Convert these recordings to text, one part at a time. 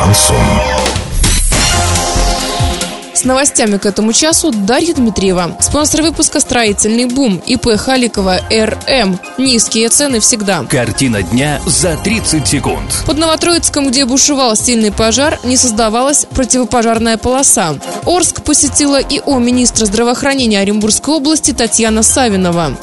Шансон. С новостями к этому часу Дарья Дмитриева. Спонсор выпуска «Строительный бум» ИП Халикова РМ. Низкие цены всегда. Картина дня за 30 секунд. Под Новотроицком, где бушевал сильный пожар, не создавалась противопожарная полоса. Орск посетила ИО министра здравоохранения Оренбургской области Татьяна Савинова.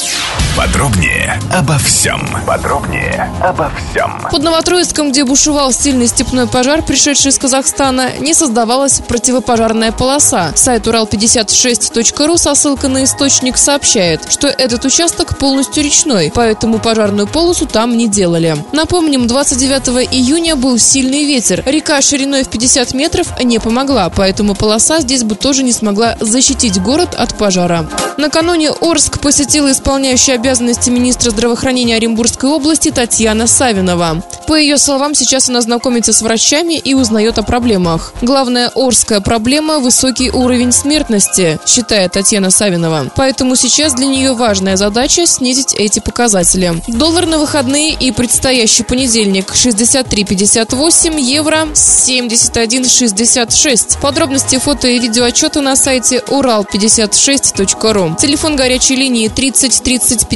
Подробнее обо всем. Подробнее обо всем. Под Новотроицком, где бушевал сильный степной пожар, пришедший из Казахстана, не создавалась противопожарная полоса. Сайт урал56.ру со ссылкой на источник сообщает, что этот участок полностью речной, поэтому пожарную полосу там не делали. Напомним, 29 июня был сильный ветер. Река шириной в 50 метров не помогла, поэтому полоса здесь бы тоже не смогла защитить город от пожара. Накануне Орск посетила исполняющая обязанности министра здравоохранения Оренбургской области Татьяна Савинова. По ее словам, сейчас она знакомится с врачами и узнает о проблемах. Главная Орская проблема – высокий уровень смертности, считает Татьяна Савинова. Поэтому сейчас для нее важная задача – снизить эти показатели. Доллар на выходные и предстоящий понедельник – 63,58, евро – 71,66. Подробности фото и видеоотчеты на сайте урал56.ру. Телефон горячей линии 30 30